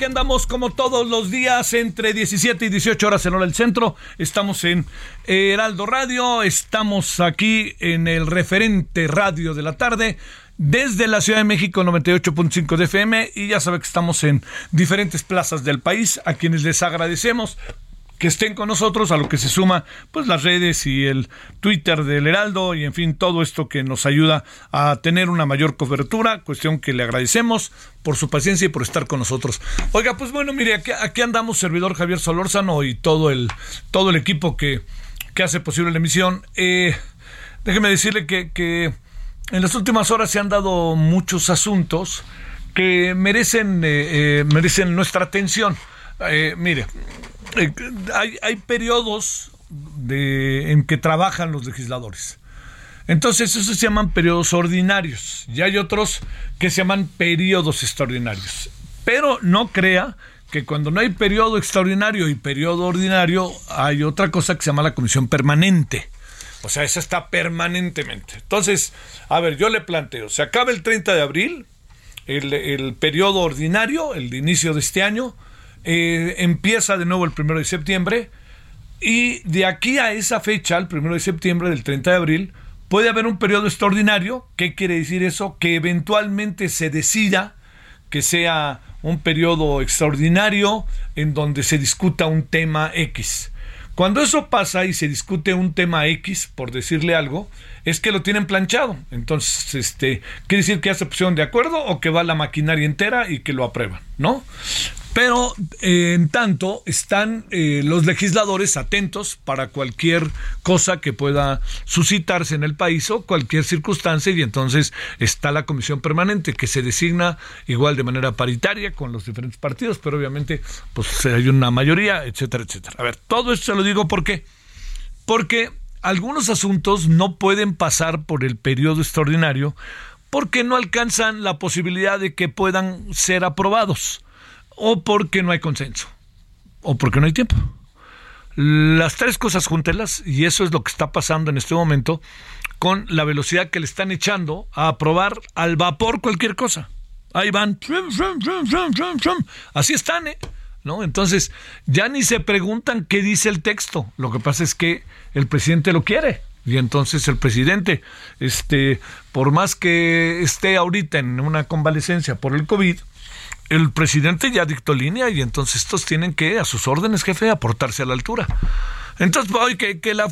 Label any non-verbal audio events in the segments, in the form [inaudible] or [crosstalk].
Aquí andamos como todos los días entre 17 y 18 horas en hora del centro. Estamos en Heraldo Radio, estamos aquí en el referente radio de la tarde. Desde la Ciudad de México 98.5 de FM y ya sabe que estamos en diferentes plazas del país a quienes les agradecemos que estén con nosotros, a lo que se suma pues las redes y el Twitter del Heraldo y en fin todo esto que nos ayuda a tener una mayor cobertura, cuestión que le agradecemos por su paciencia y por estar con nosotros. Oiga, pues bueno, mire, aquí, andamos servidor Javier Solórzano y todo el todo el equipo que, que hace posible la emisión. Eh, déjeme decirle que, que en las últimas horas se han dado muchos asuntos que merecen eh, eh, merecen nuestra atención. Mire, eh, hay, periodos en que trabajan los legisladores. Entonces, esos se llaman periodos ordinarios. Y hay otros que se llaman periodos extraordinarios. Pero no crea que cuando no hay periodo extraordinario y periodo ordinario, hay otra cosa que se llama la comisión permanente. O sea, esa está permanentemente. Entonces, a ver, yo le planteo, se acaba el 30 de abril, el, el periodo ordinario, el de inicio de este año, eh, empieza de nuevo el primero de septiembre y de aquí a esa fecha, el primero de septiembre del 30 de abril, puede haber un periodo extraordinario. ¿Qué quiere decir eso? Que eventualmente se decida que sea un periodo extraordinario en donde se discuta un tema X. Cuando eso pasa y se discute un tema X, por decirle algo, es que lo tienen planchado. Entonces, este, quiere decir que se pusieron de acuerdo o que va la maquinaria entera y que lo aprueban, ¿no? Pero eh, en tanto están eh, los legisladores atentos para cualquier cosa que pueda suscitarse en el país o cualquier circunstancia y entonces está la comisión permanente que se designa igual de manera paritaria con los diferentes partidos, pero obviamente pues hay una mayoría, etcétera, etcétera. A ver, todo esto se lo digo porque porque algunos asuntos no pueden pasar por el periodo extraordinario porque no alcanzan la posibilidad de que puedan ser aprobados o porque no hay consenso, o porque no hay tiempo. Las tres cosas júntelas, y eso es lo que está pasando en este momento, con la velocidad que le están echando a aprobar al vapor cualquier cosa. Ahí van, así están, ¿eh? ¿No? Entonces, ya ni se preguntan qué dice el texto. Lo que pasa es que el presidente lo quiere. Y entonces el presidente, este, por más que esté ahorita en una convalecencia por el COVID, el presidente ya dictó línea y entonces estos tienen que, a sus órdenes, jefe, aportarse a la altura. Entonces, hoy que, que, la,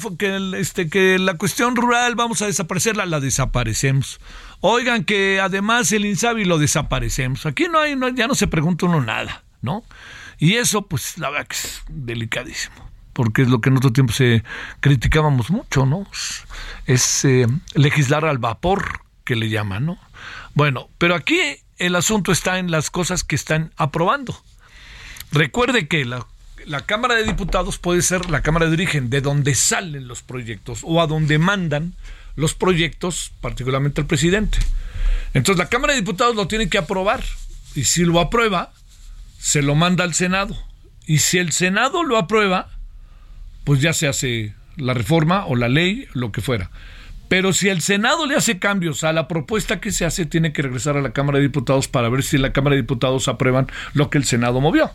este, que la cuestión rural vamos a desaparecerla, la desaparecemos. Oigan, que además el Insabi lo desaparecemos. Aquí no hay, no, ya no se pregunta uno nada, ¿no? Y eso, pues, la verdad que es delicadísimo. porque es lo que en otro tiempo se criticábamos mucho, ¿no? Es eh, legislar al vapor, que le llaman, ¿no? Bueno, pero aquí el asunto está en las cosas que están aprobando. Recuerde que la, Cámara de Diputados puede ser la Cámara de origen, de donde salen los proyectos o a donde mandan los proyectos, particularmente el presidente. Entonces la Cámara de Diputados lo tiene que aprobar y si lo aprueba, se lo manda al Senado. Y si el Senado lo aprueba, pues ya se hace la reforma o la ley, lo que fuera. Pero si el Senado le hace cambios a la propuesta que se hace, tiene que regresar a la Cámara de Diputados para ver si la Cámara de Diputados aprueban lo que el Senado movió.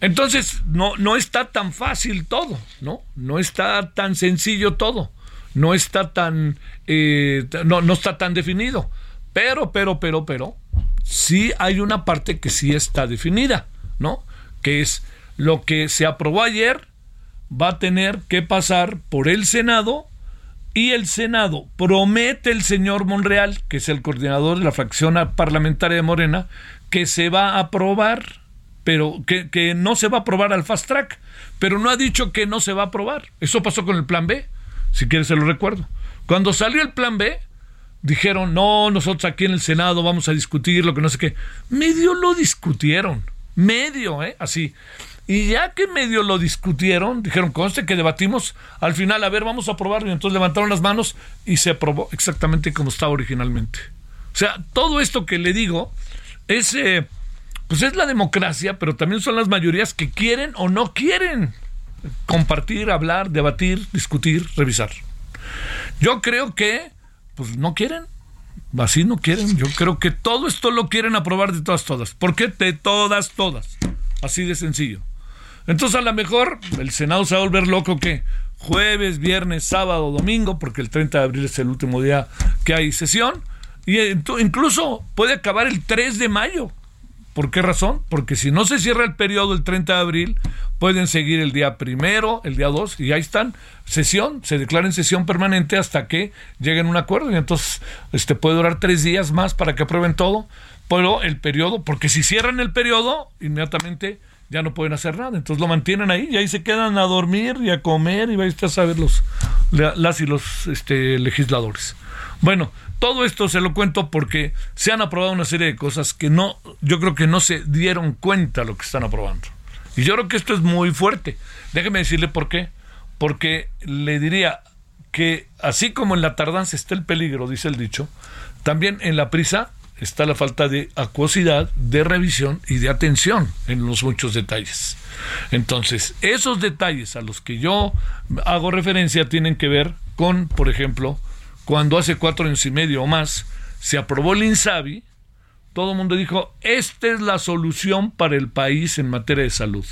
Entonces, no, no está tan fácil todo, ¿no? No está tan sencillo todo. No está tan, eh, no, no está tan definido. Pero, pero, pero, pero, sí hay una parte que sí está definida, ¿no? Que es lo que se aprobó ayer va a tener que pasar por el Senado y el Senado promete el señor Monreal, que es el coordinador de la fracción parlamentaria de Morena, que se va a aprobar, pero que, que, no se va a aprobar al fast track, pero no ha dicho que no se va a aprobar. Eso pasó con el plan B, si quieres se lo recuerdo. Cuando salió el plan B, dijeron, no, nosotros aquí en el Senado vamos a discutir lo que no sé qué. Medio lo discutieron, medio, ¿eh? Así. Y ya que medio lo discutieron, dijeron, conste que debatimos, al final, a ver, vamos a aprobarlo. Y entonces levantaron las manos y se aprobó exactamente como estaba originalmente. O sea, todo esto que le digo es, eh, pues es la democracia, pero también son las mayorías que quieren o no quieren compartir, hablar, debatir, discutir, revisar. Yo creo que pues no quieren. Así no quieren. Yo creo que todo esto lo quieren aprobar de todas, todas. ¿Por qué? De todas, todas. Así de sencillo. Entonces a lo mejor el Senado se va a volver loco que jueves, viernes, sábado, domingo, porque el 30 de abril es el último día que hay sesión, y incluso puede acabar el 3 de mayo. ¿Por qué razón? Porque si no se cierra el periodo el 30 de abril, pueden seguir el día primero, el día 2, y ahí están, sesión, se declara en sesión permanente hasta que lleguen a un acuerdo, y entonces este puede durar tres días más para que aprueben todo, pero el periodo, porque si cierran el periodo, inmediatamente ya no pueden hacer nada, entonces lo mantienen ahí y ahí se quedan a dormir y a comer y vais a saber los las y los este, legisladores. Bueno, todo esto se lo cuento porque se han aprobado una serie de cosas que no, yo creo que no se dieron cuenta lo que están aprobando. Y yo creo que esto es muy fuerte. Déjeme decirle por qué. Porque le diría que así como en la tardanza está el peligro, dice el dicho, también en la prisa está la falta de acuosidad, de revisión y de atención en los muchos detalles. Entonces, esos detalles a los que yo hago referencia tienen que ver con, por ejemplo, cuando hace cuatro años y medio o más se aprobó el INSABI, todo el mundo dijo, esta es la solución para el país en materia de salud.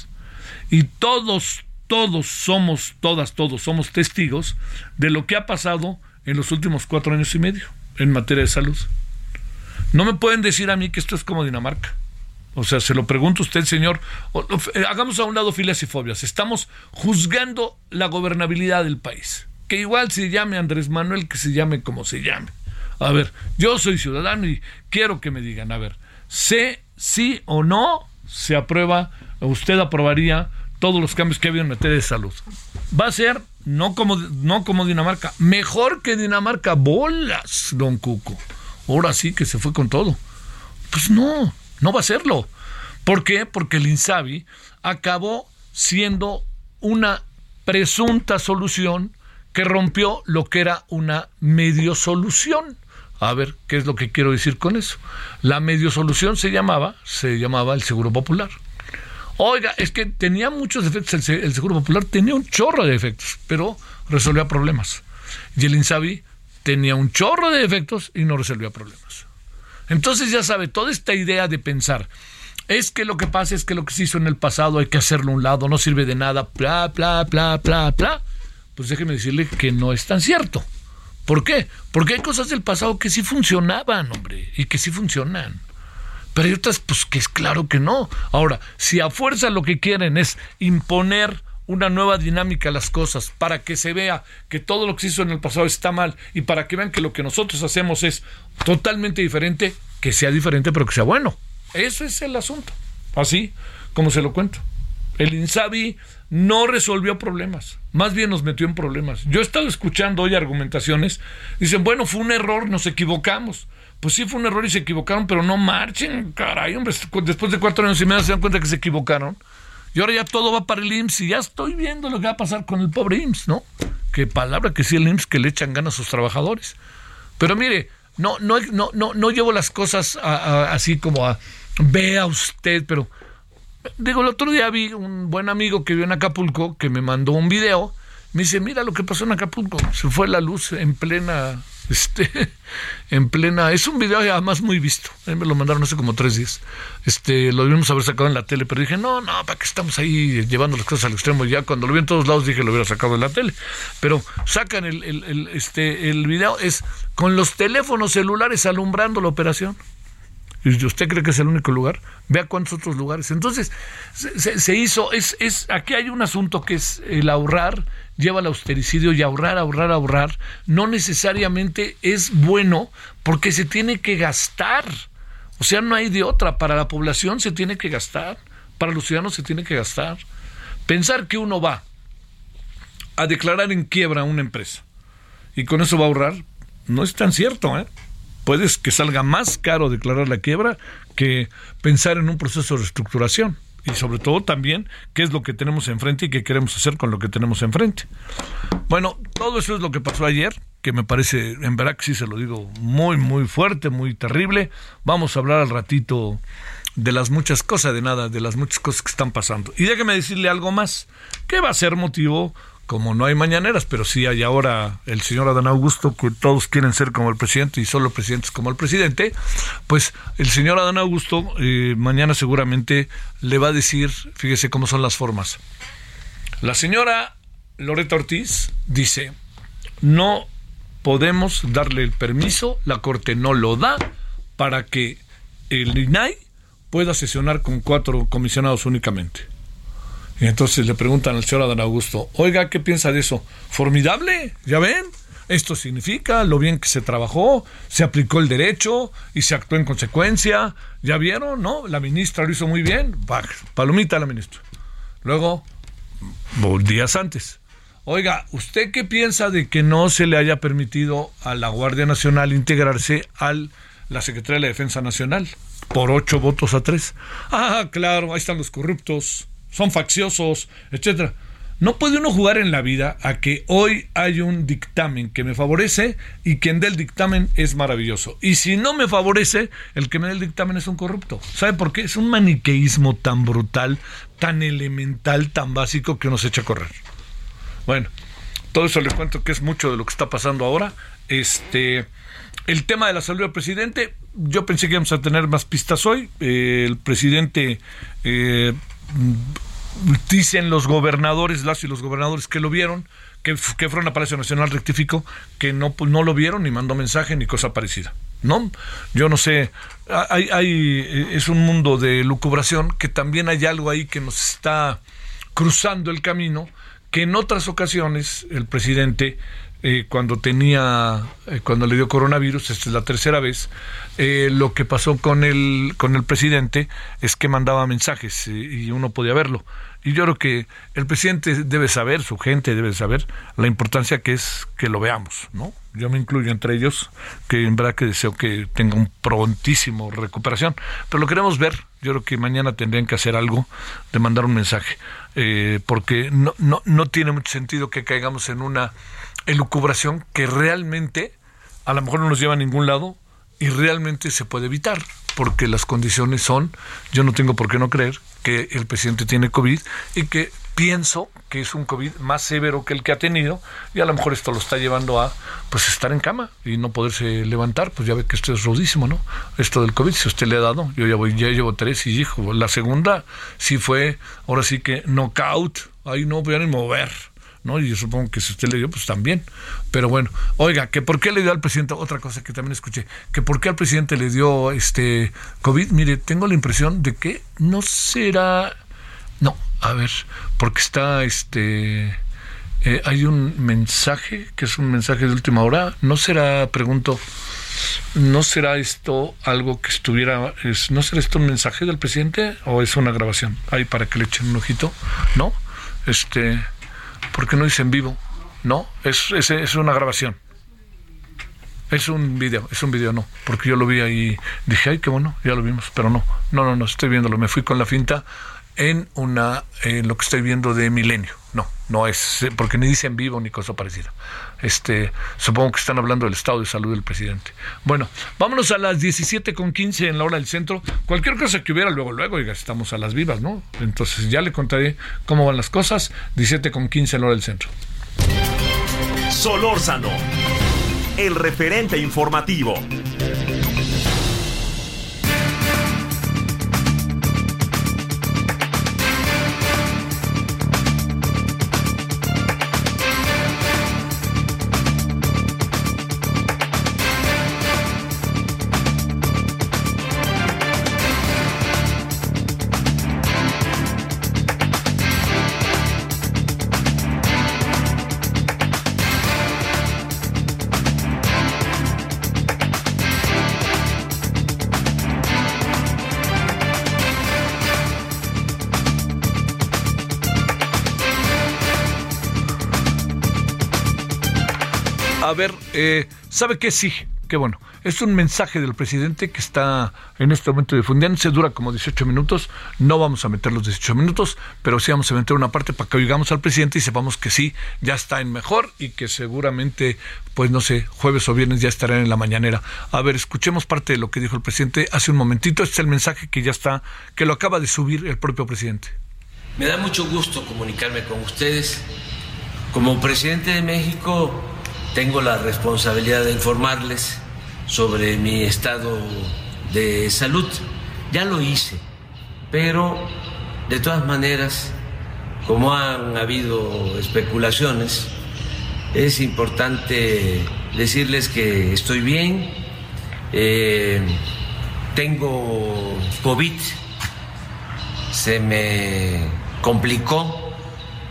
Y todos, todos somos, todas, todos somos testigos de lo que ha pasado en los últimos cuatro años y medio en materia de salud. No me pueden decir a mí que esto es como Dinamarca. O sea, se lo pregunto a usted, señor. Eh, hagamos a un lado filas y fobias. Estamos juzgando la gobernabilidad del país que igual se llame Andrés Manuel, que se llame como se llame. A ver, yo soy ciudadano y quiero que me digan, a ver, sé sí o no se aprueba, usted aprobaría todos los cambios que ha habido en materia de salud. Va a ser no como, no como Dinamarca, mejor que Dinamarca, bolas, don Cuco. Ahora sí que se fue con todo. Pues no, no va a serlo. ¿Por qué? Porque el INSABI acabó siendo una presunta solución que rompió lo que era una medio solución. A ver, ¿qué es lo que quiero decir con eso? La medio solución se llamaba, se llamaba el Seguro Popular. Oiga, es que tenía muchos defectos, el, Seguro Popular tenía un chorro de defectos, pero resolvía problemas. Y el Insabi tenía un chorro de defectos y no resolvía problemas. Entonces ya sabe, toda esta idea de pensar, es que lo que pasa es que lo que se hizo en el pasado hay que hacerlo a un lado, no sirve de nada, bla, bla, bla, bla, bla pues déjeme decirle que no es tan cierto. ¿Por qué? Porque hay cosas del pasado que sí funcionaban, hombre, y que sí funcionan. Pero hay otras, pues que es claro que no. Ahora, si a fuerza lo que quieren es imponer una nueva dinámica a las cosas para que se vea que todo lo que se hizo en el pasado está mal y para que vean que lo que nosotros hacemos es totalmente diferente, que sea diferente pero que sea bueno. Eso es el asunto. Así como se lo cuento. El INSABI no resolvió problemas, más bien nos metió en problemas. Yo he estado escuchando hoy argumentaciones, dicen, bueno, fue un error, nos equivocamos. Pues sí fue un error y se equivocaron, pero no marchen, caray, hombre, después de cuatro años y medio se dan cuenta que se equivocaron. Y ahora ya todo va para el IMSS y ya estoy viendo lo que va a pasar con el pobre IMSS, ¿no? Qué palabra que sí el IMSS que le echan ganas a sus trabajadores. Pero mire, no, no, no, no, no llevo las cosas así como a vea usted, pero digo, el otro día vi un buen amigo que vive en Acapulco que me mandó un video. Me dice, mira lo que pasó en Acapulco. Se fue la luz en plena [laughs] este, en plena, es un video además muy visto, me lo mandaron hace como tres días, este, lo debimos haber sacado en la tele, pero dije, no, no, ¿para qué estamos ahí llevando las cosas al extremo? Ya cuando lo vi en todos lados dije, lo hubiera sacado en la tele, pero sacan el, el, el este, el video, es con los teléfonos celulares alumbrando la operación. ¿Y usted cree que es el único lugar? Vea cuántos otros lugares. Entonces, se, se hizo, es, es, aquí hay un asunto que es el ahorrar lleva al austericidio y ahorrar, ahorrar, ahorrar, no necesariamente es bueno porque se tiene que gastar. O sea, no hay de otra. Para la población se tiene que gastar, para los ciudadanos se tiene que gastar. Pensar que uno va a declarar en quiebra una empresa y con eso va a ahorrar, no es tan cierto, ¿eh? Puedes que salga más caro declarar la quiebra que pensar en un proceso de reestructuración y sobre todo también qué es lo que tenemos enfrente y qué queremos hacer con lo que tenemos enfrente. Bueno, todo eso es lo que pasó ayer, que me parece, en verdad que sí se lo digo, muy, muy fuerte, muy terrible. Vamos a hablar al ratito de las muchas cosas, de nada, de las muchas cosas que están pasando. Y déjeme decirle algo más, ¿qué va a ser motivo como no hay mañaneras, pero sí hay ahora el señor Adán Augusto, que todos quieren ser como el presidente y solo presidentes como el presidente, pues el señor Adán Augusto eh, mañana seguramente le va a decir, fíjese cómo son las formas. La señora Loreta Ortiz dice, no podemos darle el permiso, la Corte no lo da, para que el INAI pueda sesionar con cuatro comisionados únicamente. Y entonces le preguntan al señor Adán Augusto, oiga, ¿qué piensa de eso? Formidable, ya ven, esto significa lo bien que se trabajó, se aplicó el derecho y se actuó en consecuencia. ¿Ya vieron? ¿No? La ministra lo hizo muy bien. Palomita la ministra. Luego, días antes. Oiga, ¿usted qué piensa de que no se le haya permitido a la Guardia Nacional integrarse a la Secretaría de la Defensa Nacional? Por ocho votos a tres. Ah, claro, ahí están los corruptos son facciosos, etcétera. No puede uno jugar en la vida a que hoy hay un dictamen que me favorece y quien dé el dictamen es maravilloso. Y si no me favorece, el que me dé el dictamen es un corrupto. ¿Sabe por qué? Es un maniqueísmo tan brutal, tan elemental, tan básico que nos echa a correr. Bueno, todo eso le cuento que es mucho de lo que está pasando ahora. Este, el tema de la salud del presidente, yo pensé que íbamos a tener más pistas hoy. Eh, el presidente eh, dicen los gobernadores, las y los gobernadores que lo vieron, que, que fueron a Palacio Nacional rectificó, que no, pues, no lo vieron ni mandó mensaje ni cosa parecida. ¿No? Yo no sé, hay, hay, es un mundo de lucubración que también hay algo ahí que nos está cruzando el camino, que en otras ocasiones el presidente eh, cuando tenía, eh, cuando le dio coronavirus, esta es la tercera vez, eh, lo que pasó con el, con el presidente es que mandaba mensajes y uno podía verlo. Y yo creo que el presidente debe saber, su gente debe saber la importancia que es que lo veamos, ¿no? Yo me incluyo entre ellos, que en verdad que deseo que tenga un prontísimo recuperación, pero lo queremos ver. Yo creo que mañana tendrían que hacer algo de mandar un mensaje, porque no, no, no tiene mucho sentido que caigamos en una elucubración que realmente a lo mejor no nos lleva a ningún lado y realmente se puede evitar, porque las condiciones son, yo no tengo por qué no creer que el presidente tiene COVID y que pienso que es un COVID más severo que el que ha tenido y a lo mejor esto lo está llevando a pues estar en cama y no poderse levantar, pues ya ve que esto es rudísimo, ¿no? Esto del COVID, si usted le ha dado, yo ya voy, ya llevo tres y hijo, la segunda sí fue, ahora sí que knockout, ahí no voy a ni mover ¿no? Y yo supongo que si usted le dio, pues también. Pero bueno, oiga, que por qué le dio al presidente, otra cosa que también escuché, que por qué al presidente le dio este COVID, mire, tengo la impresión de que no será, no, a ver, porque está este... Eh, hay un mensaje, que es un mensaje de última hora, no será, pregunto, ¿no será esto algo que estuviera, ¿no será esto un mensaje del presidente o es una grabación? Ahí para que le echen un ojito, ¿no? Este, ¿por qué no dice en vivo? No, es, es, es una grabación. Es un video, es un video, no, porque yo lo vi ahí, dije, ay, qué bueno, ya lo vimos, pero no, no, no, no, estoy viéndolo, me fui con la finta en una, en lo que estoy viendo de Milenio, no, no es, porque ni dice en vivo ni cosa parecida. Este, supongo que están hablando del estado de salud del presidente. Bueno, vámonos a las 17.15 en la hora del centro. Cualquier cosa que hubiera, luego, luego, ya estamos a las vivas, ¿no? Entonces ya le contaré cómo van las cosas. 17.15 en la hora del centro. Solórzano, el referente informativo. Eh, ¿sabe qué? Sí, qué bueno. Es un mensaje del presidente que está en este momento difundiéndose, dura como 18 minutos. No vamos a meter los 18 minutos, pero sí vamos a meter una parte para que oigamos al presidente y sepamos que sí, ya está en mejor y que seguramente, pues no sé, jueves o viernes ya estará en la mañanera. A ver, escuchemos parte de lo que dijo el presidente hace un momentito. Este es el mensaje que ya está, que lo acaba de subir el propio presidente. Me da mucho gusto comunicarme con ustedes. Como presidente de México tengo la responsabilidad de informarles sobre mi estado de salud. Ya lo hice, pero de todas maneras, como han habido especulaciones, es importante decirles que estoy bien, eh, tengo COVID, se me complicó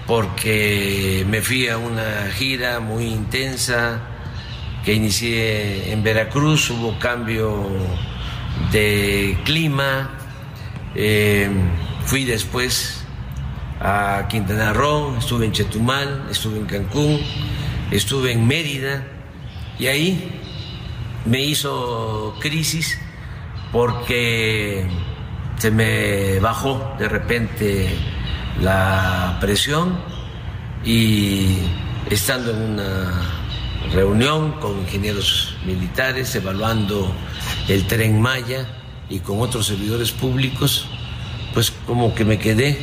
porque me fui a una gira muy intensa que inicié en Veracruz, hubo cambio de clima, eh, fui después a Quintana Roo, estuve en Chetumal, estuve en Cancún, estuve en Mérida. Y ahí me hizo crisis porque se me bajó de repente la presión y estando en una reunión con ingenieros militares evaluando el tren Maya y con otros servidores públicos, pues como que me quedé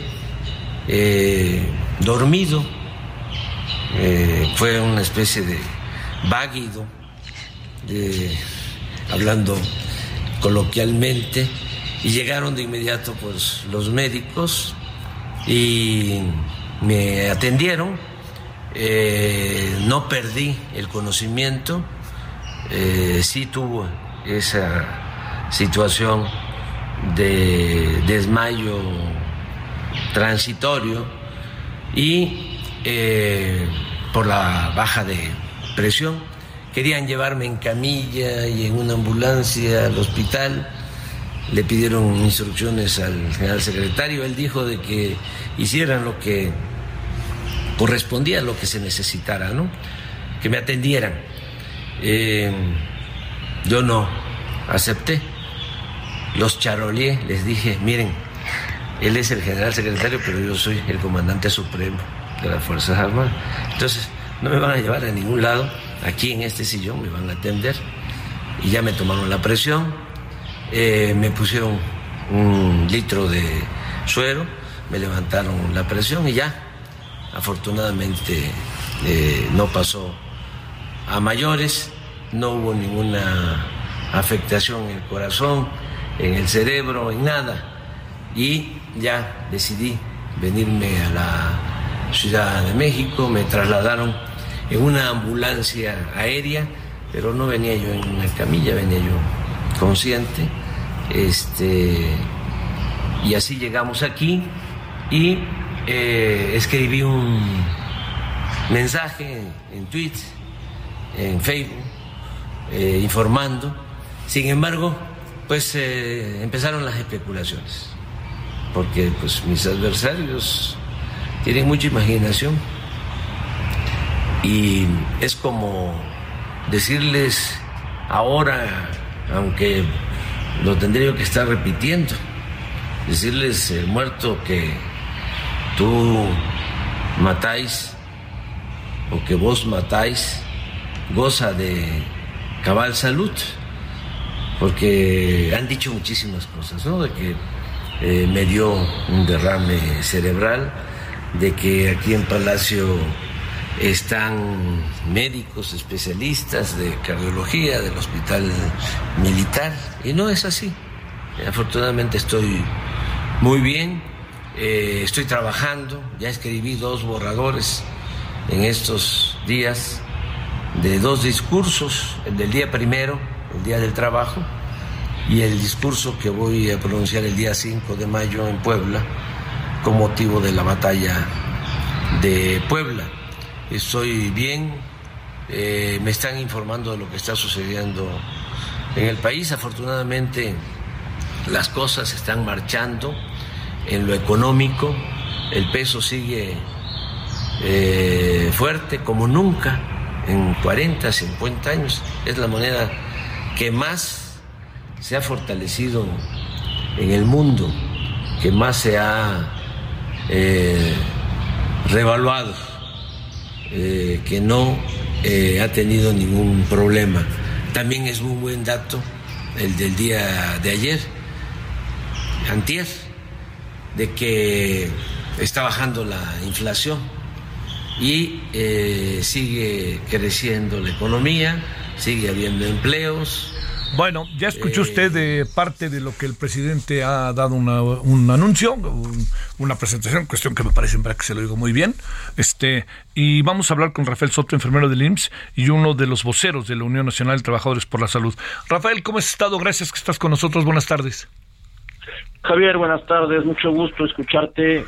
eh, dormido, eh, fue una especie de váguido, hablando coloquialmente, y llegaron de inmediato pues los médicos y me atendieron, eh, no perdí el conocimiento, eh, sí tuvo esa situación de desmayo transitorio y eh, por la baja de presión. Querían llevarme en camilla y en una ambulancia al hospital le pidieron instrucciones al general secretario, él dijo de que hicieran lo que correspondía a lo que se necesitara, ¿no? que me atendieran. Eh, yo no acepté, los charolié, les dije, miren, él es el general secretario, pero yo soy el comandante supremo de las Fuerzas Armadas. Entonces, no me van a llevar a ningún lado, aquí en este sillón me van a atender. Y ya me tomaron la presión, eh, me pusieron un litro de suero, me levantaron la presión y ya, afortunadamente eh, no pasó a mayores, no hubo ninguna afectación en el corazón, en el cerebro, en nada. Y ya decidí venirme a la Ciudad de México, me trasladaron en una ambulancia aérea, pero no venía yo en una camilla, venía yo consciente este, y así llegamos aquí y eh, escribí un mensaje en tweets, en Facebook, eh, informando. Sin embargo, pues eh, empezaron las especulaciones, porque pues mis adversarios tienen mucha imaginación y es como decirles ahora, aunque lo tendría que estar repitiendo, decirles el muerto que tú matáis o que vos matáis goza de cabal salud, porque han dicho muchísimas cosas, ¿no? De que eh, me dio un derrame cerebral, de que aquí en Palacio están médicos especialistas de cardiología del hospital militar y no es así. Afortunadamente estoy muy bien, eh, estoy trabajando, ya escribí dos borradores en estos días de dos discursos, el del día primero, el día del trabajo, y el discurso que voy a pronunciar el día 5 de mayo en Puebla con motivo de la batalla de Puebla. Estoy bien, eh, me están informando de lo que está sucediendo en el país. Afortunadamente las cosas están marchando en lo económico, el peso sigue eh, fuerte como nunca en 40, 50 años. Es la moneda que más se ha fortalecido en el mundo, que más se ha eh, revaluado, eh, que no eh, ha tenido ningún problema. También es muy buen dato el del día de ayer, antier, de que está bajando la inflación y eh, sigue creciendo la economía, sigue habiendo empleos. Bueno, ya escuchó usted de parte de lo que el presidente ha dado un anuncio, una presentación, cuestión que me parece que se lo digo muy bien. Este, y vamos a hablar con Rafael Soto, enfermero del IMSS y uno de los voceros de la Unión Nacional de Trabajadores por la Salud. Rafael, ¿cómo has estado? Gracias que estás con nosotros. Buenas tardes. Javier, buenas tardes. Mucho gusto escucharte.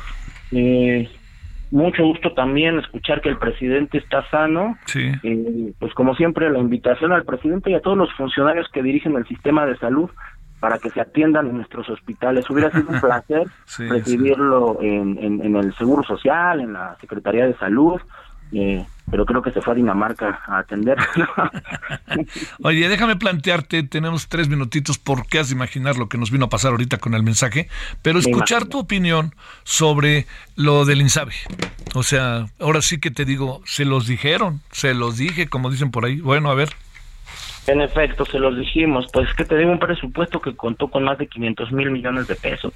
Eh, mucho gusto también escuchar que el presidente está sano. Sí. pues como siempre, la invitación al presidente y a todos los funcionarios que dirigen el sistema de salud para que se atiendan en nuestros hospitales. Hubiera sido un [laughs] placer recibirlo En, en, el Seguro Social, en la Secretaría de Salud, eh, pero creo que se fue a Dinamarca a atender. [laughs] Oye, déjame plantearte, tenemos tres minutitos porque has de imaginar lo que nos vino a pasar ahorita con el mensaje, pero escuchar tu opinión sobre lo del INSABE. O sea, ahora sí que te digo, se los dijeron, se los dije, como dicen por ahí. Bueno, a ver. En efecto, se los dijimos, pues que te digo un presupuesto que contó con más de 500 mil millones de pesos.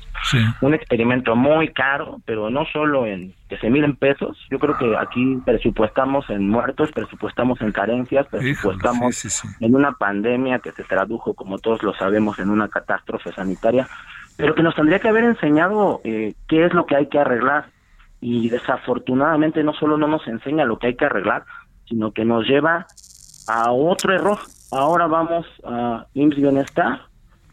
Un experimento muy caro, pero no solo en que se miren pesos. Yo creo que aquí presupuestamos en muertos, presupuestamos en carencias, presupuestamos en una pandemia que se tradujo, como todos lo sabemos, en una catástrofe sanitaria, pero que nos tendría que haber enseñado eh, qué es lo que hay que arreglar. Y desafortunadamente no solo no nos enseña lo que hay que arreglar, sino que nos lleva a otro error Ahora vamos a IMSS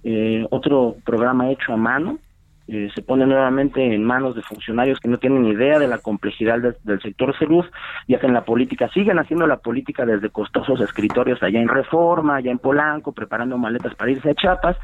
eh, otro programa hecho a mano. Eh, se pone nuevamente en manos de funcionarios que no tienen idea de la complejidad del sector salud y hacen la política, siguen haciendo la política desde costosos escritorios allá en Reforma, allá en Polanco, preparando maletas para irse a Chiapas,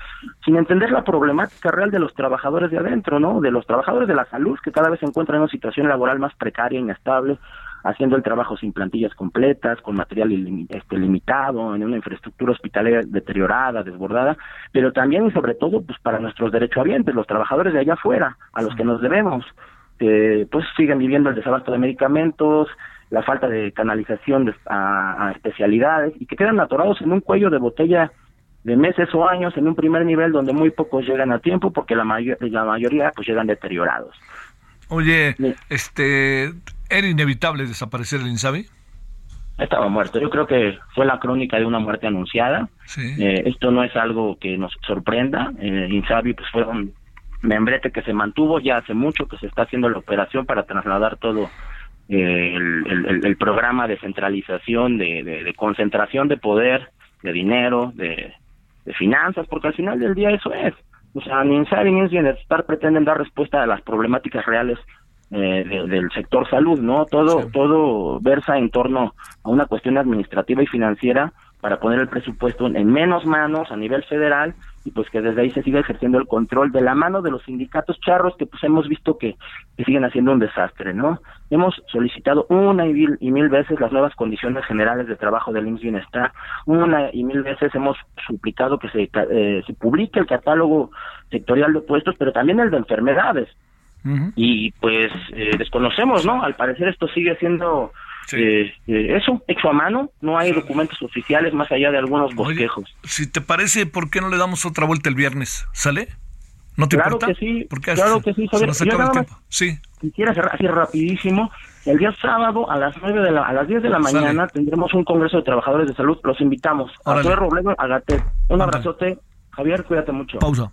sin entender la problemática real de los trabajadores de adentro, ¿no? De los trabajadores de la salud que cada vez se encuentran en una situación laboral más precaria, inestable, haciendo el trabajo sin plantillas completas, con material este, limitado, en una infraestructura hospitalaria deteriorada, desbordada, pero también y sobre todo pues para nuestros derechohabientes, los trabajadores de allá afuera, a los que nos debemos, que pues siguen viviendo el desabasto de medicamentos, la falta de canalización a, especialidades y que quedan atorados en un cuello de botella de meses o años en un primer nivel donde muy pocos llegan a tiempo porque la, la mayoría pues llegan deteriorados. Oye, este ¿Era inevitable desaparecer el INSABI? Estaba muerto. Yo creo que fue la crónica de una muerte anunciada. Eh, esto no es algo que nos sorprenda. Eh, INSABI pues fue un membrete que se mantuvo ya hace mucho que se está haciendo la operación para trasladar todo eh, el, programa de centralización, de, concentración de poder, de dinero, de, finanzas, porque al final del día eso es. O sea, ni INSABI ni Bienestar pretenden dar respuesta a las problemáticas reales eh, del sector salud, ¿no? Todo, todo versa en torno a una cuestión administrativa y financiera para poner el presupuesto en menos manos a nivel federal y pues que desde ahí se sigue ejerciendo el control de la mano de los sindicatos charros que pues hemos visto que, siguen haciendo un desastre, ¿no? Hemos solicitado una y mil, veces las nuevas condiciones generales de trabajo del IMSS Bienestar, una y mil veces hemos suplicado que se, eh, se publique el catálogo sectorial de puestos, pero también el de enfermedades. Y pues eh, desconocemos, ¿no? Al parecer esto sigue siendo eh, eh, eso, hecho a mano, no hay documentos oficiales más allá de algunos bosquejos. si te parece, ¿por qué no le damos otra vuelta el viernes? ¿Sale? ¿No te claro importa? Que sí, claro que sí, Sí. Quisiera cerrar así rapidísimo. El día sábado a las nueve de la, a las 10 de la mañana tendremos un congreso de trabajadores de salud. Los invitamos. A Torre Robledo, a Gatet. Un abrazote. Javier, cuídate mucho. Pausa.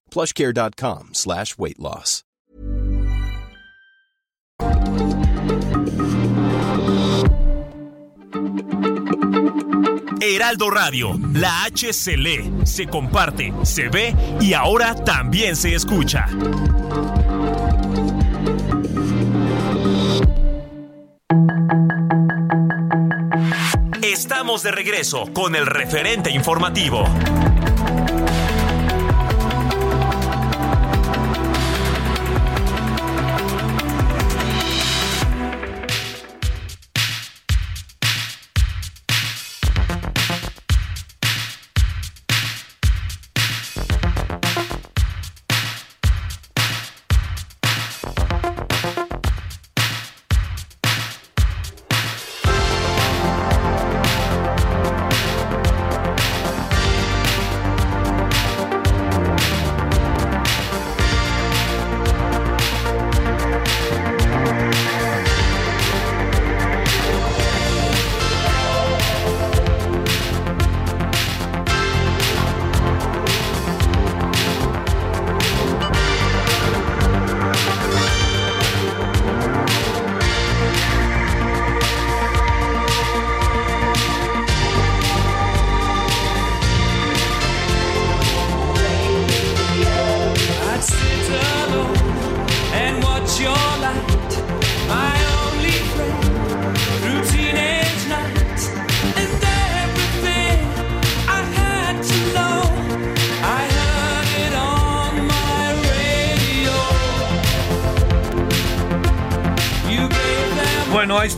Plushcare.com slash weight loss. Heraldo Radio, la H se lee, se comparte, se ve y ahora también se escucha. Estamos de regreso con el referente informativo.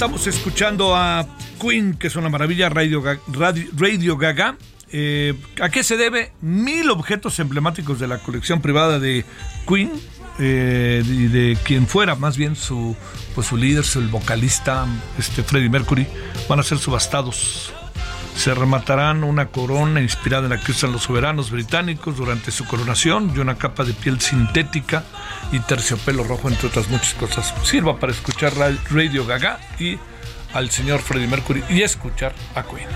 Estamos escuchando a Queen, que es una maravilla, Radio, Radio, Gaga. Eh, ¿A qué se debe? Mil objetos emblemáticos de la colección privada de Queen eh, y de quien fuera, más bien su, pues su líder, su, el vocalista, este Freddie Mercury, van a ser subastados. Se rematarán una corona inspirada en la que usan los soberanos británicos durante su coronación y una capa de piel sintética y terciopelo rojo, entre otras muchas cosas. Sirva para escuchar Radio Gaga y al señor Freddie Mercury y escuchar a Queen.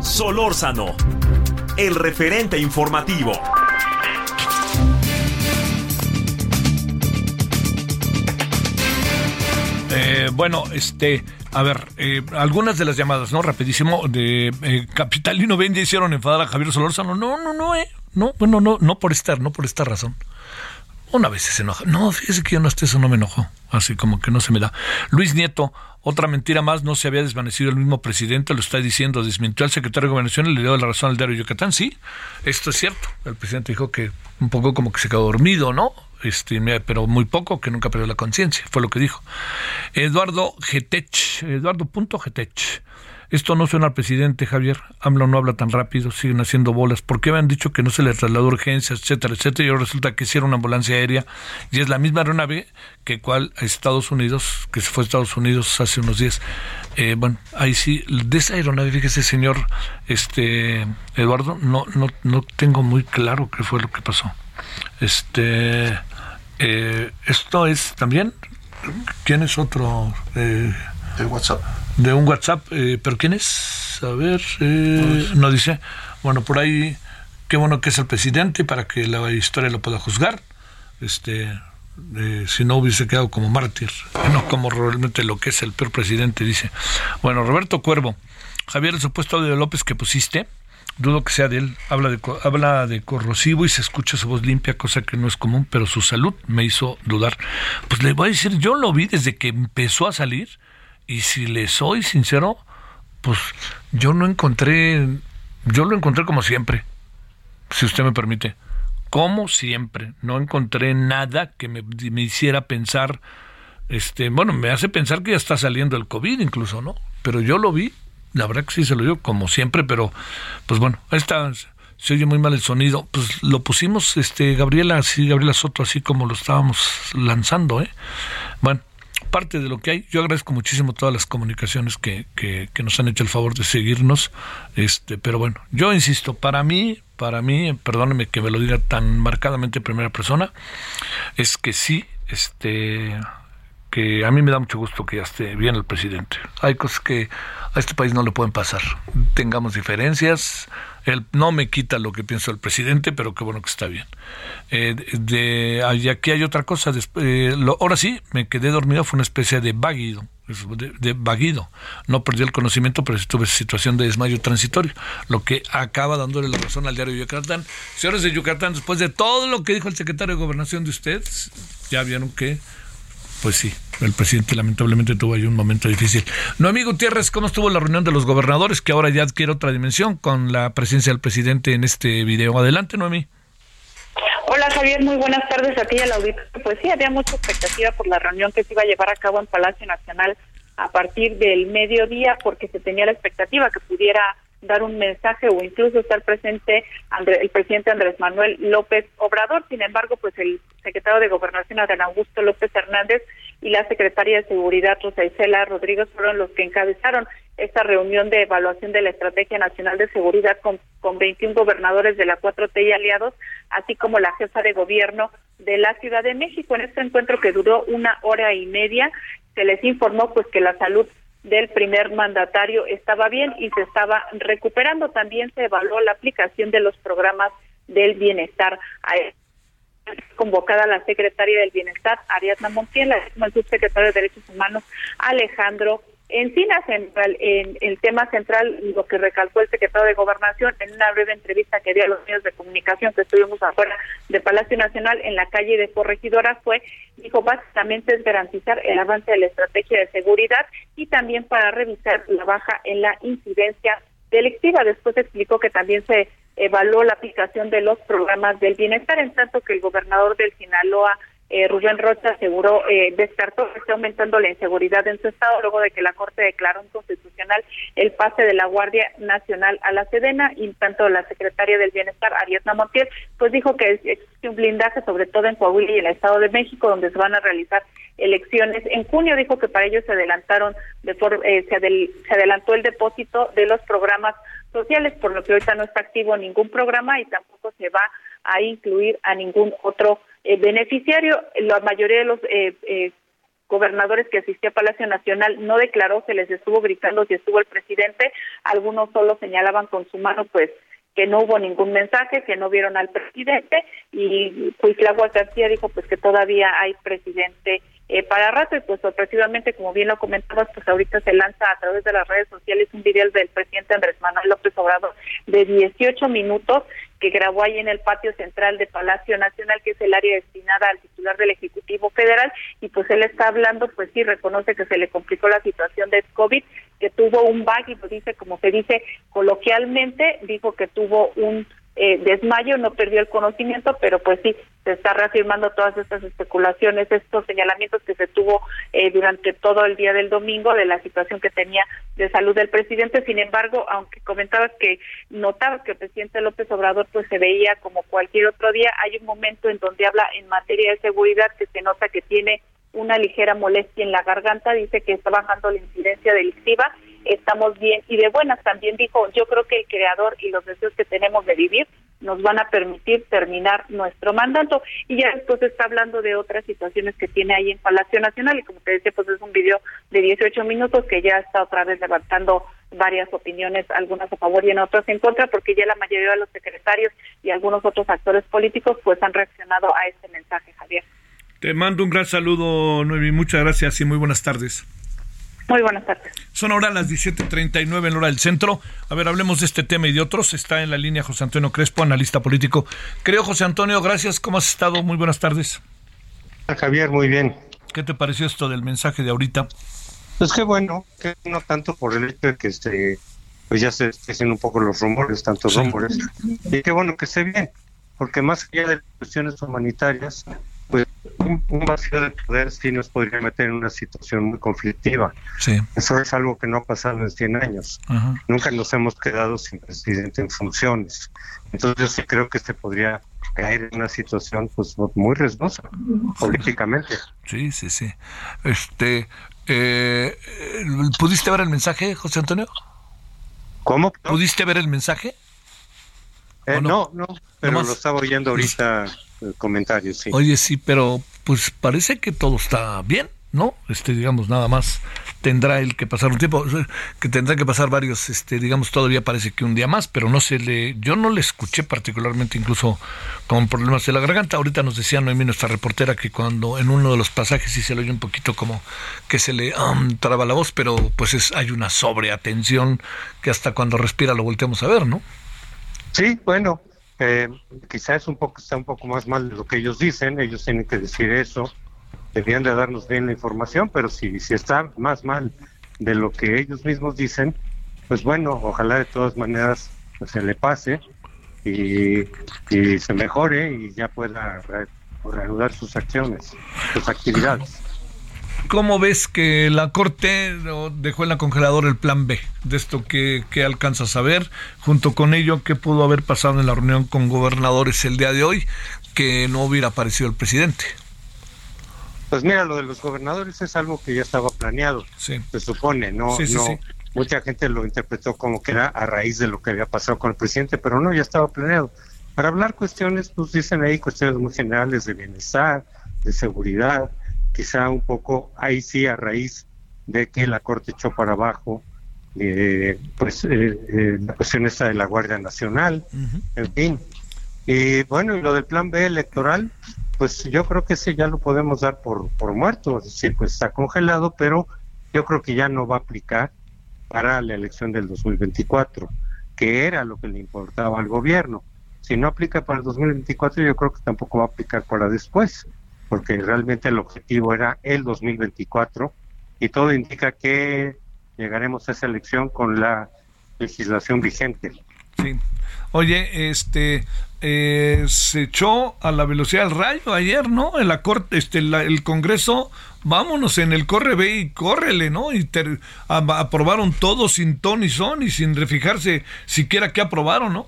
Solórzano, el referente informativo. Eh, bueno, este, a ver, eh, algunas de las llamadas, ¿no? Rapidísimo, de eh, Capitalino ya hicieron enfadar a Javier Solórzano. No, no, no, eh. No, bueno, no, no por estar, no por esta razón. Una vez se enoja. No, fíjese que yo no esté, eso no me enojó. Así como que no se me da. Luis Nieto, otra mentira más, no se había desvanecido el mismo presidente, lo está diciendo, desmintió al secretario de Gobernación y le dio la razón al diario Yucatán. Sí, esto es cierto. El presidente dijo que un poco como que se quedó dormido, ¿no? Este, pero muy poco, que nunca perdió la conciencia, fue lo que dijo. Eduardo Getech, Eduardo Getech. Esto no suena al presidente, Javier. AMLO no habla tan rápido, siguen haciendo bolas. ¿Por qué habían dicho que no se le trasladó urgencias, etcétera, etcétera? Y ahora resulta que hicieron una ambulancia aérea y es la misma aeronave que cual a Estados Unidos, que se fue a Estados Unidos hace unos días. Eh, bueno, ahí sí, de esa aeronave, fíjese, señor este Eduardo, no, no, no tengo muy claro qué fue lo que pasó. Este, eh, esto es también, ¿quién es otro? Eh, de WhatsApp. De un WhatsApp, eh, pero ¿quién es? A ver, eh, no dice. Bueno, por ahí, qué bueno que es el presidente para que la historia lo pueda juzgar. Este, si no hubiese quedado como mártir, no como realmente lo que es el peor presidente, dice. Bueno, Roberto Cuervo, Javier, el supuesto audio de López que pusiste, dudo que sea de él, habla de, habla de corrosivo y se escucha su voz limpia, cosa que no es común, pero su salud me hizo dudar. Pues le voy a decir, yo lo vi desde que empezó a salir y si le soy sincero, pues yo no encontré, yo lo encontré como siempre, si usted me permite, como siempre, no encontré nada que me, me hiciera pensar, este, bueno, me hace pensar que ya está saliendo el COVID incluso, ¿no? Pero yo lo vi la verdad que sí se lo digo como siempre, pero pues bueno, está se oye muy mal el sonido. Pues lo pusimos, este, Gabriela, así, Gabriela Soto, así como lo estábamos lanzando, ¿eh? Bueno, parte de lo que hay. Yo agradezco muchísimo todas las comunicaciones que, que, que, nos han hecho el favor de seguirnos. Este, pero bueno, yo insisto, para mí, para mí, perdóneme que me lo diga tan marcadamente en primera persona, es que sí, este que a mí me da mucho gusto que ya esté bien el presidente. Hay cosas que a este país no le pueden pasar. Tengamos diferencias, él no me quita lo que pienso el presidente, pero qué bueno que está bien. Eh, de, aquí hay otra cosa. Eh, ahora sí, me quedé dormido, fue una especie de vaguido. De, vaguido. No perdí el conocimiento, pero estuve en situación de desmayo transitorio, lo que acaba dándole la razón al diario Yucatán. Señores de Yucatán, después de todo lo que dijo el secretario de Gobernación de ustedes, ya vieron que pues sí, el presidente lamentablemente tuvo ahí un momento difícil. Noemí Gutiérrez, ¿cómo estuvo la reunión de los gobernadores que ahora ya adquiere otra dimensión con la presencia del presidente en este video? Adelante, Noemí. Hola Javier, muy buenas tardes a ti y al auditorio. Pues sí, había mucha expectativa por la reunión que se iba a llevar a cabo en Palacio Nacional a partir del mediodía porque se tenía la expectativa que pudiera dar un mensaje o incluso estar presente el presidente Andrés Manuel López Obrador. Sin embargo, pues el secretario de Gobernación Adán Augusto López Hernández y la secretaria de Seguridad Rosa Isela Rodríguez fueron los que encabezaron esta reunión de evaluación de la Estrategia Nacional de Seguridad con, con 21 gobernadores de la 4T y aliados, así como la jefa de gobierno de la Ciudad de México. En este encuentro que duró una hora y media, se les informó pues que la salud del primer mandatario estaba bien y se estaba recuperando. También se evaluó la aplicación de los programas del bienestar. Convocada la secretaria del Bienestar, Ariadna Montiel, el subsecretario de Derechos Humanos, Alejandro Encinas, en, en, el tema central, lo que recalcó el secretario de Gobernación en una breve entrevista que dio a los medios de comunicación que estuvimos afuera de Palacio Nacional en la calle de Corregidora fue, dijo, básicamente es garantizar el avance de la estrategia de seguridad y también para revisar la baja en la incidencia delictiva. Después explicó que también se evaluó la aplicación de los programas del bienestar, en tanto que el gobernador del Sinaloa, eh, Rubén Rocha aseguró, eh, descartó que está aumentando la inseguridad en su estado luego de que la Corte declaró inconstitucional el pase de la Guardia Nacional a la Sedena y tanto la secretaria del Bienestar, Ariadna Montiel, pues dijo que existe un blindaje sobre todo en Coahuila y en el Estado de México donde se van a realizar elecciones. En junio dijo que para ello se adelantaron, de eh, se, se adelantó el depósito de los programas sociales, por lo que ahorita no está activo ningún programa y tampoco se va a incluir a ningún otro eh, beneficiario. La mayoría de los eh, eh, gobernadores que asistió a Palacio Nacional no declaró, se les estuvo gritando si estuvo el presidente, algunos solo señalaban con su mano pues que no hubo ningún mensaje, que no vieron al presidente y la García dijo pues que todavía hay presidente eh, para rato y pues sorpresivamente como bien lo comentabas pues ahorita se lanza a través de las redes sociales un video del presidente Andrés Manuel López Obrador de 18 minutos que grabó ahí en el patio central de Palacio Nacional que es el área destinada al titular del Ejecutivo Federal y pues él está hablando pues sí reconoce que se le complicó la situación de COVID que tuvo un bug y pues dice como se dice coloquialmente dijo que tuvo un eh, desmayo, no perdió el conocimiento, pero pues sí, se está reafirmando todas estas especulaciones, estos señalamientos que se tuvo eh, durante todo el día del domingo de la situación que tenía de salud del presidente. Sin embargo, aunque comentabas que notabas que el presidente López Obrador pues se veía como cualquier otro día, hay un momento en donde habla en materia de seguridad que se nota que tiene una ligera molestia en la garganta, dice que está bajando la incidencia delictiva, estamos bien y de buenas también dijo, yo creo que el creador y los deseos que tenemos de vivir nos van a permitir terminar nuestro mandato y ya después está hablando de otras situaciones que tiene ahí en Palacio Nacional y como te decía pues es un video de 18 minutos que ya está otra vez levantando varias opiniones, algunas a favor y en otras en contra porque ya la mayoría de los secretarios y algunos otros actores políticos pues han reaccionado a este mensaje, Javier. Te mando un gran saludo, Nuevi. Muchas gracias y muy buenas tardes. Muy buenas tardes. Son ahora las 17:39 en hora del centro. A ver, hablemos de este tema y de otros. Está en la línea José Antonio Crespo, analista político. Creo, José Antonio, gracias. ¿Cómo has estado? Muy buenas tardes. Javier, muy bien. ¿Qué te pareció esto del mensaje de ahorita? Pues qué bueno, que no tanto por el hecho de que este, pues ya se hacen un poco los rumores, tantos rumores. Y qué bueno que esté bien, porque más allá de cuestiones humanitarias, pues un, vacío de poder sí nos podría meter en una situación muy conflictiva. Sí. Eso es algo que no ha pasado en 100 años. Nunca nos hemos quedado sin presidente en funciones. Entonces sí creo que se podría caer en una situación pues muy riesgosa políticamente. Sí, sí, sí. Este, eh, ¿Pudiste ver el mensaje, José Antonio? ¿Cómo? ¿Pudiste ver el mensaje? Eh, no? no? pero lo estaba oyendo ahorita comentarios, sí. Oye, sí, pero pues parece que todo está bien, ¿no? Este, digamos, nada más tendrá el que pasar un tiempo, que tendrá que pasar varios, este, digamos, todavía parece que un día más, pero no se le, yo no le escuché particularmente incluso con problemas de la garganta. Ahorita nos decía Noemí, nuestra reportera, que cuando en uno de los pasajes sí se le oye un poquito como que se le um, traba la voz, pero pues es, hay una sobreatención que hasta cuando respira lo volteamos a ver, ¿no? Sí, bueno, eh, quizás un poco está un poco más mal de lo que ellos dicen, ellos tienen que decir eso, debían de darnos bien la información, pero si, si está más mal de lo que ellos mismos dicen, pues bueno, ojalá de todas maneras se le pase y se mejore y ya pueda reanudar sus acciones, sus actividades. ¿Cómo ves que la Corte dejó en la congeladora el plan B? De esto que, que alcanzas a ver, junto con ello, ¿qué pudo haber pasado en la reunión con gobernadores el día de hoy que no hubiera aparecido el presidente? Pues mira, lo de los gobernadores es algo que ya estaba planeado, se supone, no, no mucha gente lo interpretó como que era a raíz de lo que había pasado con el presidente, pero no, ya estaba planeado. Para hablar cuestiones, pues dicen ahí cuestiones muy generales de bienestar, de seguridad, quizá un poco ahí sí a raíz de que la Corte echó para abajo eh, pues eh, eh, la cuestión esta de la Guardia Nacional, en fin. Y bueno, y lo del plan B electoral, pues yo creo que ese ya lo podemos dar por, por muerto, es decir, pues está congelado, pero yo creo que ya no va a aplicar para la elección del 2024, que era lo que le importaba al gobierno. Si no aplica para el 2024, yo creo que tampoco va a aplicar para después porque realmente el objetivo era el 2024 y todo indica que llegaremos a esa elección con la legislación vigente. Sí. Oye, este eh, se echó a la velocidad del rayo ayer, ¿no? En la corte, este, el Congreso, vámonos en el corre ve y córrele, ¿no? Y aprobaron todo sin ton y son y sin refijarse siquiera que aprobaron, ¿no?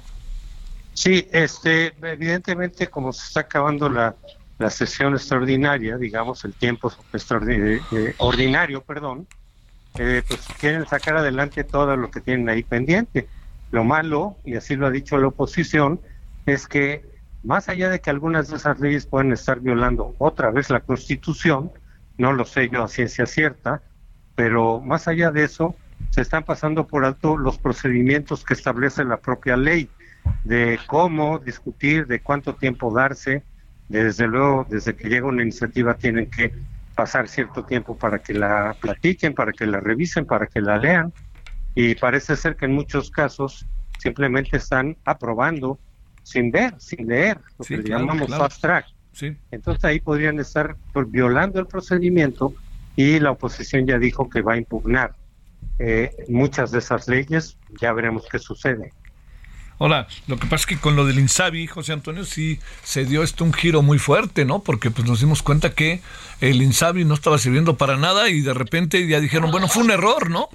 Sí, este, evidentemente como se está acabando la la sesión extraordinaria, digamos, el tiempo extraordinario, eh, ordinario, perdón, eh, pues quieren sacar adelante todo lo que tienen ahí pendiente. Lo malo, y así lo ha dicho la oposición, es que más allá de que algunas de esas leyes pueden estar violando otra vez la Constitución, no lo sé yo a ciencia cierta, pero más allá de eso, se están pasando por alto los procedimientos que establece la propia ley de cómo discutir, de cuánto tiempo darse, desde luego, desde que llega una iniciativa tienen que pasar cierto tiempo para que la platiquen, para que la revisen, para que la lean. Y parece ser que en muchos casos simplemente están aprobando sin ver, sin leer, lo que llamamos fast track. Entonces ahí podrían estar violando el procedimiento y la oposición ya dijo que va a impugnar eh, muchas de esas leyes. Ya veremos qué sucede. Ahora, lo que pasa es que con lo del Insabi, José Antonio, sí se dio esto un giro muy fuerte, ¿no? Porque pues nos dimos cuenta que el Insabi no estaba sirviendo para nada y de repente ya dijeron, bueno, fue un error, ¿no?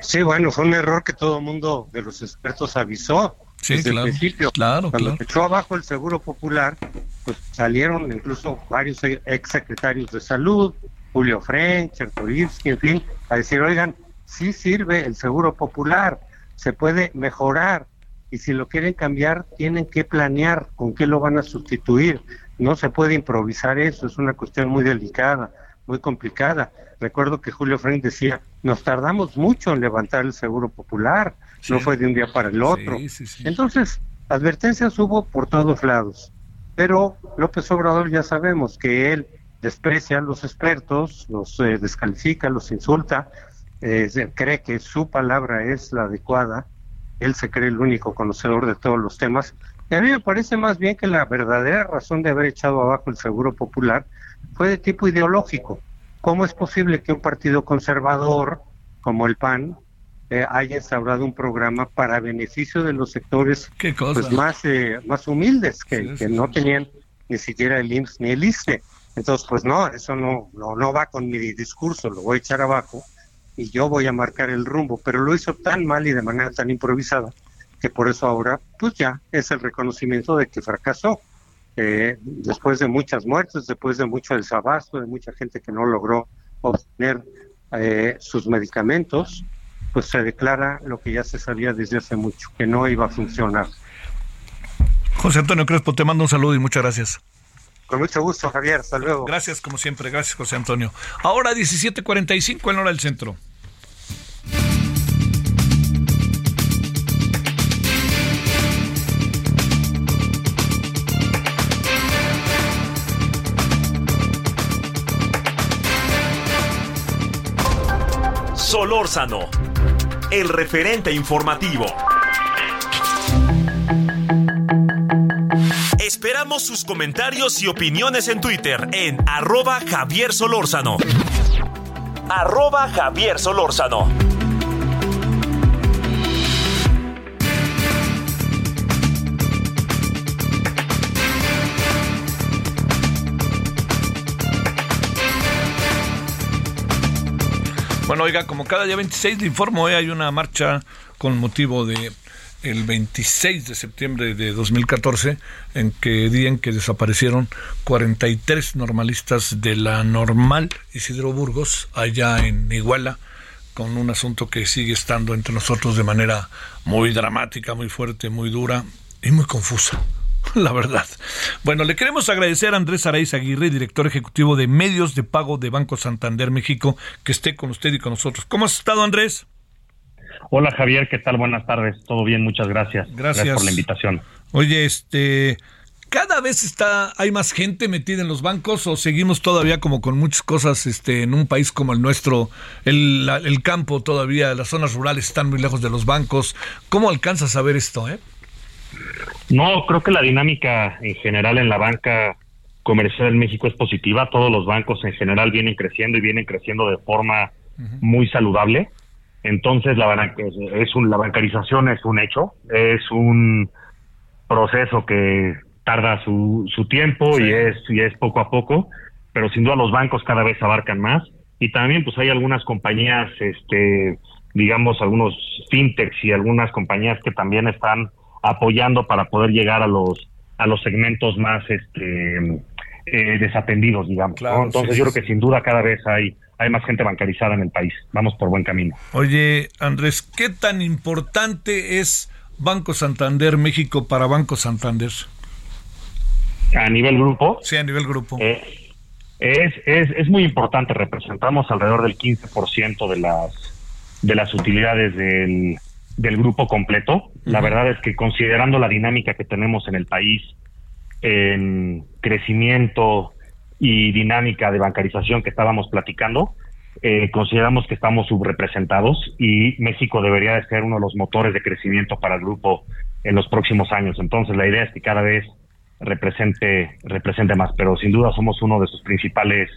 Sí, bueno, fue un error que todo el mundo de los expertos avisó sí, desde el principio. Claro, Cuando echó abajo el Seguro Popular, pues salieron incluso varios exsecretarios de salud, Julio French, Chertorivsky, en fin, a decir, oigan, sí sirve el Seguro Popular, se puede mejorar, y si lo quieren cambiar, tienen que planear con qué lo van a sustituir. No se puede improvisar eso, es una cuestión muy delicada, muy complicada. Recuerdo que Julio Frank decía, nos tardamos mucho en levantar el seguro popular, no fue de un día para el otro. Entonces, advertencias hubo por todos lados. Pero López Obrador ya sabemos que él desprecia a los expertos, los eh, descalifica, los insulta, eh, cree que su palabra es la adecuada él se cree el único conocedor de todos los temas. Y a mí me parece más bien que la verdadera razón de haber echado abajo el Seguro Popular fue de tipo ideológico. ¿Cómo es posible que un partido conservador como el PAN eh, haya instaurado un programa para beneficio de los sectores pues, más, eh, más humildes, que, que no tenían ni siquiera el IMSS ni el ISTE? Entonces, pues no, eso no, no, no va con mi discurso, lo voy a echar abajo y yo voy a marcar el rumbo, pero lo hizo tan mal y de manera tan improvisada que por eso ahora pues ya es el reconocimiento de que fracasó. Eh, después de muchas muertes, después de mucho desabasto, de mucha gente que no logró obtener eh, sus medicamentos, pues se declara lo que ya se sabía desde hace mucho, que no iba a funcionar. José Antonio Crespo, te mando un saludo y muchas gracias. Con mucho gusto, Javier. Hasta luego. Gracias, como siempre. Gracias, José Antonio. Ahora 17.45 en hora del centro. Solórzano, el referente informativo. Esperamos sus comentarios y opiniones en Twitter en arroba Javier Solórzano. Arroba Javier Solórzano. Bueno, oiga, como cada día 26 le informo, hoy hay una marcha con motivo de el 26 de septiembre de 2014, en que día en que desaparecieron 43 normalistas de la normal Isidro Burgos, allá en Iguala, con un asunto que sigue estando entre nosotros de manera muy dramática, muy fuerte, muy dura y muy confusa. [laughs] La verdad. Bueno, le queremos agradecer a Andrés Araiz Aguirre, director ejecutivo de medios de pago de Banco Santander México, que esté con usted y con nosotros. ¿Cómo has estado, Andrés? Hola Javier, ¿qué tal? Buenas tardes. Todo bien, muchas gracias. Gracias, por la invitación. Oye, este, cada vez está hay más gente metida en los bancos o seguimos todavía como con muchas cosas este en un país como el nuestro el, el campo todavía las zonas rurales están muy lejos de los bancos cómo alcanzas a ver esto eh no creo que la dinámica en general en la banca comercial en México es positiva todos los bancos en general vienen creciendo y vienen creciendo de forma muy saludable entonces, la, es un, la bancarización es un hecho, es un proceso que tarda su, su tiempo y, es, y es poco a poco, pero sin duda los bancos cada vez abarcan más. Y también pues hay algunas compañías, este, digamos, algunos fintechs y algunas compañías que también están apoyando para poder llegar a los a los segmentos más este eh, desatendidos, digamos. Entonces yo creo que sin duda cada vez hay hay más gente bancarizada en el país. Vamos por buen camino. Oye, Andrés, ¿qué tan importante es Banco Santander México para Banco Santander? A nivel grupo. Sí, a nivel grupo. Eh, es, es, es muy importante. Representamos alrededor del 15% de las, de las utilidades del, del grupo completo. La verdad es que considerando la dinámica que tenemos en el país, en crecimiento, y dinámica de bancarización que estábamos platicando, eh, consideramos que estamos subrepresentados y México debería de ser uno de los motores de crecimiento para el grupo en los próximos años. Entonces la idea es que cada vez represente represente más, pero sin duda somos uno de sus principales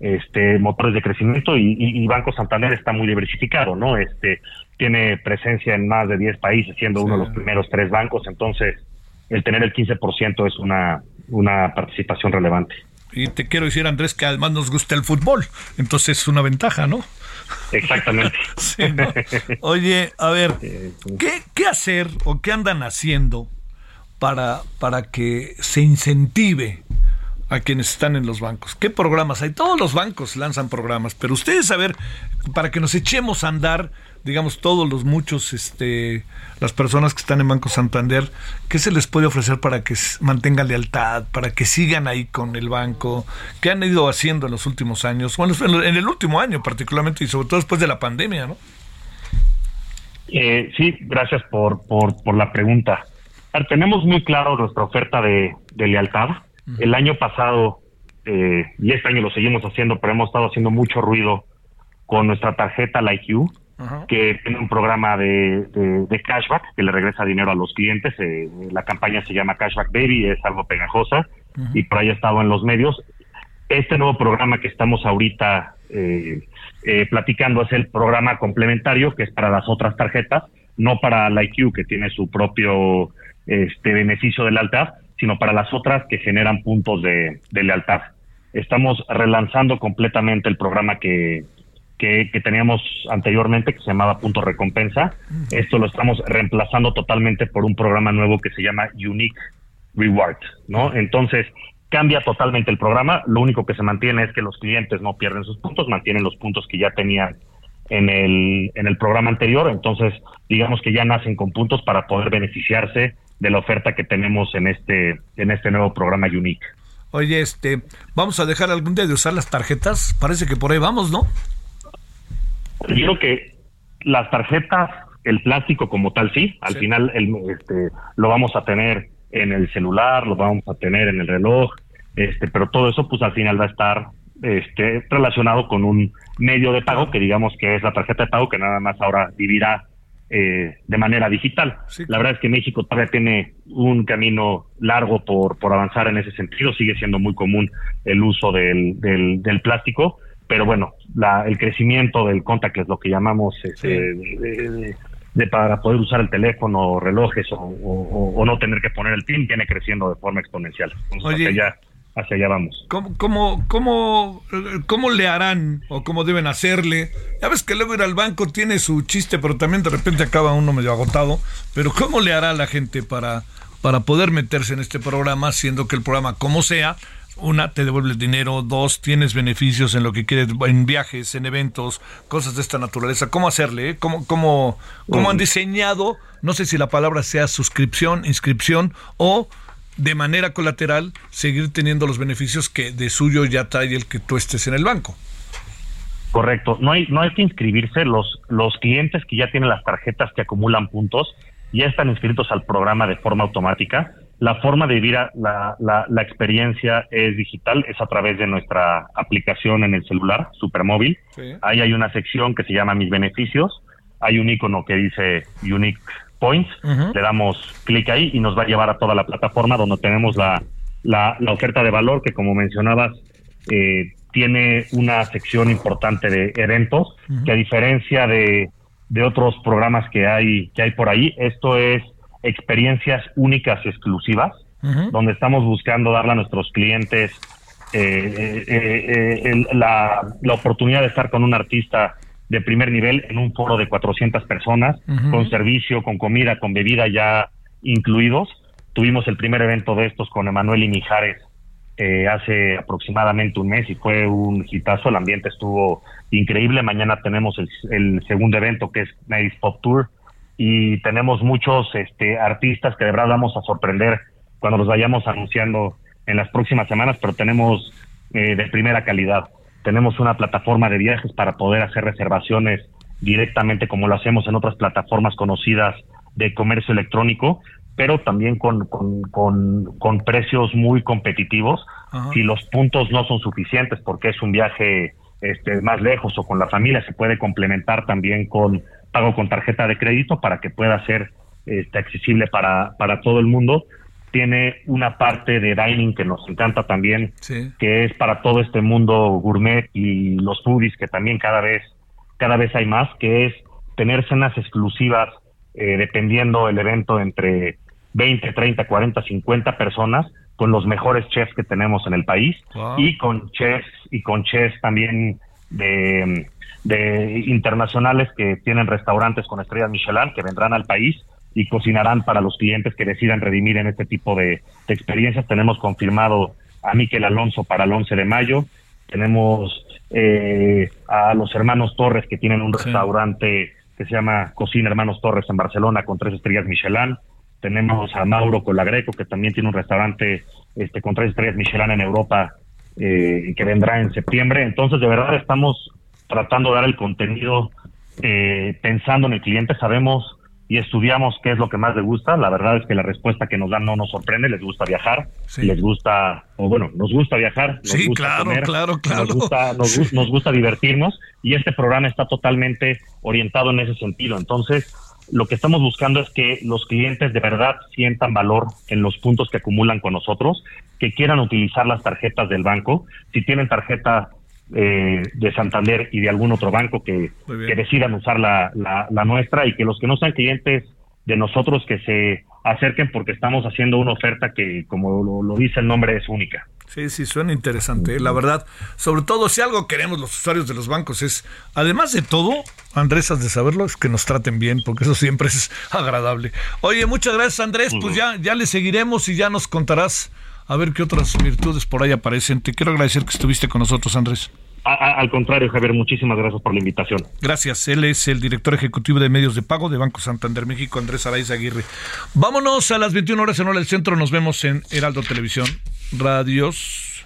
este, motores de crecimiento y, Banco Santander está muy diversificado, ¿no? Este, tiene presencia en más de 10 países, siendo uno de los primeros tres bancos, entonces el tener el 15% es una, una participación relevante. Y te quiero decir, Andrés, que además nos gusta el fútbol, entonces es una ventaja, ¿no? Exactamente. [laughs] Oye, a ver, ¿qué, ¿qué hacer o qué andan haciendo para, para que se incentive a quienes están en los bancos. ¿Qué programas hay? Todos los bancos lanzan programas, pero ustedes a ver, para que nos echemos a andar, digamos, todos los muchos, este, las personas que están en Banco Santander, ¿qué se les puede ofrecer para que mantengan lealtad, para que sigan ahí con el banco? ¿Qué han ido haciendo en los últimos años? Bueno, en el último año particularmente y sobre todo después de la pandemia, ¿no? Eh, sí, gracias por, por, por la pregunta. Tenemos muy claro nuestra oferta de, de lealtad el año pasado, eh, y este año lo seguimos haciendo, pero hemos estado haciendo mucho ruido con nuestra tarjeta Que tiene un programa de, de, cashback que le regresa dinero a los clientes. Eh, la campaña se llama Cashback Baby, es algo pegajosa y por ahí ha estado en los medios. Este nuevo programa que estamos ahorita eh, platicando es el programa complementario que es para las otras tarjetas, no para la IQ que tiene su propio este beneficio de lealtad, sino para las otras que generan puntos de, lealtad. Estamos relanzando completamente el programa que, que, teníamos anteriormente, que se llamaba Punto Recompensa. Esto lo estamos reemplazando totalmente por un programa nuevo que se llama Unique Reward, ¿no? Entonces, cambia totalmente el programa. Lo único que se mantiene es que los clientes no pierden sus puntos, mantienen los puntos que ya tenían en el, en el programa anterior. Entonces, digamos que ya nacen con puntos para poder beneficiarse de la oferta que tenemos en este, en este nuevo programa Unique. Oye, este, vamos a dejar algún día de usar las tarjetas. Parece que por ahí vamos, ¿no? Yo que las tarjetas, el plástico como tal, sí. Al final el, este, lo vamos a tener en el celular, lo vamos a tener en el reloj, este, pero todo eso, pues al final va a estar este, relacionado con un medio de pago que digamos que es la tarjeta de pago que nada más ahora vivirá eh, de manera digital. La verdad es que México todavía tiene un camino largo por, por avanzar en ese sentido, sigue siendo muy común el uso del, del, plástico, pero bueno, la, el crecimiento del contactless, lo que llamamos este, de, para poder usar el teléfono, relojes o, o, no tener que poner el PIN, viene creciendo de forma exponencial. Entonces, ya hacia allá vamos. ¿Cómo, cómo, cómo, cómo le harán o cómo deben hacerle? Ya ves que luego ir al banco tiene su chiste, pero también de repente acaba uno medio agotado. Pero ¿cómo le hará la gente para, para poder meterse en este programa, siendo que el programa, como sea, una, te devuelve el dinero, dos, tienes beneficios en lo que quieres, en viajes, en eventos, cosas de esta naturaleza. ¿Cómo hacerle? Eh? ¿Cómo, cómo, cómo han diseñado? No sé si la palabra sea suscripción, inscripción o de manera colateral seguir teniendo los beneficios que de suyo ya trae el que tú estés en el banco. Correcto, no hay, no hay que inscribirse, los, los clientes que ya tienen las tarjetas que acumulan puntos ya están inscritos al programa de forma automática. La forma de vivir la, la, experiencia es digital, es a través de nuestra aplicación en el celular, Supermóvil. Ahí hay una sección que se llama Mis beneficios. Hay un icono que dice Unique Points, le damos clic ahí y nos va a llevar a toda la plataforma donde tenemos la, la, oferta de valor que como mencionabas eh, tiene una sección importante de eventos que a diferencia de, de, otros programas que hay, que hay por ahí, esto es experiencias únicas y exclusivas, donde estamos buscando darle a nuestros clientes eh, eh, la, la oportunidad de estar con un artista de primer nivel en un foro de 400 personas, con servicio, con comida, con bebida ya incluidos. Tuvimos el primer evento de estos con Emanuel y Mijares eh, hace aproximadamente un mes y fue un hitazo. El ambiente estuvo increíble. Mañana tenemos el, segundo evento que es Nice Pop Tour y tenemos muchos este, artistas que de verdad vamos a sorprender cuando los vayamos anunciando en las próximas semanas, pero tenemos eh, de primera calidad. Tenemos una plataforma de viajes para poder hacer reservaciones directamente como lo hacemos en otras plataformas conocidas de comercio electrónico, pero también con, con, precios muy competitivos. Si los puntos no son suficientes porque es un viaje este, más lejos o con la familia, se puede complementar también con pago con tarjeta de crédito para que pueda ser este, accesible para, para todo el mundo. Tiene una parte de dining que nos encanta también, que es para todo este mundo gourmet y los foodies que también cada vez cada vez hay más, que es tener cenas exclusivas eh, dependiendo el evento entre 20, 30, 40, 50 personas con los mejores chefs que tenemos en el país y con chefs y con chefs también de, de internacionales que tienen restaurantes con estrellas Michelin que vendrán al país y cocinarán para los clientes que decidan redimir en este tipo de, experiencias. Tenemos confirmado a Miquel Alonso para el 11 de mayo, tenemos eh, a los hermanos Torres que tienen un restaurante que se llama Cocina Hermanos Torres en Barcelona con tres estrellas Michelin, tenemos a Mauro Colagreco que también tiene un restaurante este, con tres estrellas Michelin en Europa eh, que vendrá en septiembre. Entonces, de verdad estamos tratando de dar el contenido eh, pensando en el cliente. Sabemos y estudiamos qué es lo que más les gusta. La verdad es que la respuesta que nos dan no nos sorprende. Les gusta viajar, les gusta, o bueno, nos gusta viajar, nos sí, gusta claro, comer, claro, claro. Nos, gusta, nos, gusta divertirnos y este programa está totalmente orientado en ese sentido. Entonces, lo que estamos buscando es que los clientes de verdad sientan valor en los puntos que acumulan con nosotros, que quieran utilizar las tarjetas del banco. Si tienen tarjeta eh, de Santander y de algún otro banco que, decidan usar la, la, nuestra y que los que no sean clientes de nosotros que se acerquen porque estamos haciendo una oferta que, como lo, dice el nombre, es única. Sí, sí, suena interesante. ¿eh? La verdad, sobre todo si algo queremos los usuarios de los bancos es, además de todo, Andrés, has de saberlo, es que nos traten bien, porque eso siempre es [laughs] agradable. Oye, muchas gracias Andrés, pues ya, ya le seguiremos y ya nos contarás a ver qué otras virtudes por ahí aparecen. Te quiero agradecer que estuviste con nosotros, Andrés. Al contrario, Javier, muchísimas gracias por la invitación. Gracias. Él es el director ejecutivo de medios de pago de Banco Santander México, Andrés Araiza Aguirre. Vámonos a las 21 horas en Hora del Centro. Nos vemos en Heraldo Televisión. Radios.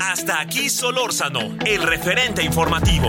Hasta aquí Solórzano, el referente informativo.